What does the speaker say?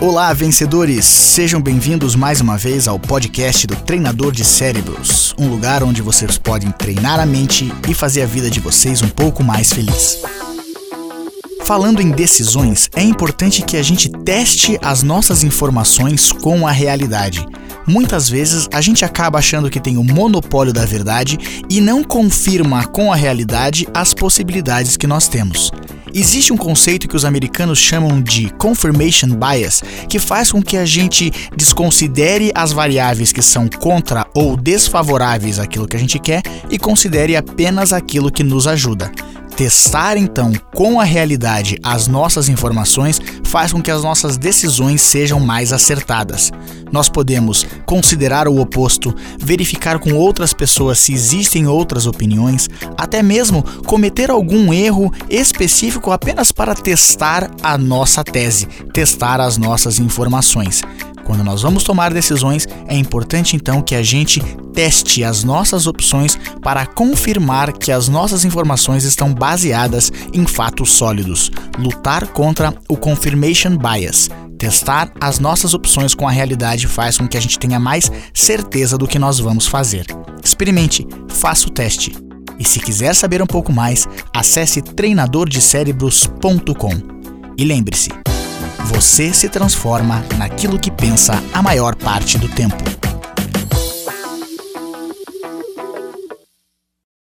Olá, vencedores! Sejam bem-vindos mais uma vez ao podcast do Treinador de Cérebros, um lugar onde vocês podem treinar a mente e fazer a vida de vocês um pouco mais feliz. Falando em decisões, é importante que a gente teste as nossas informações com a realidade. Muitas vezes a gente acaba achando que tem o monopólio da verdade e não confirma com a realidade as possibilidades que nós temos. Existe um conceito que os americanos chamam de confirmation bias, que faz com que a gente desconsidere as variáveis que são contra ou desfavoráveis àquilo que a gente quer e considere apenas aquilo que nos ajuda. Testar então com a realidade as nossas informações faz com que as nossas decisões sejam mais acertadas. Nós podemos considerar o oposto, verificar com outras pessoas se existem outras opiniões, até mesmo cometer algum erro específico apenas para testar a nossa tese, testar as nossas informações. Quando nós vamos tomar decisões, é importante então que a gente teste as nossas opções para confirmar que as nossas informações estão baseadas em fatos sólidos. Lutar contra o confirmation bias. Testar as nossas opções com a realidade faz com que a gente tenha mais certeza do que nós vamos fazer. Experimente, faça o teste. E se quiser saber um pouco mais, acesse treinadordecerebros.com. E lembre-se, você se transforma naquilo que pensa a maior parte do tempo.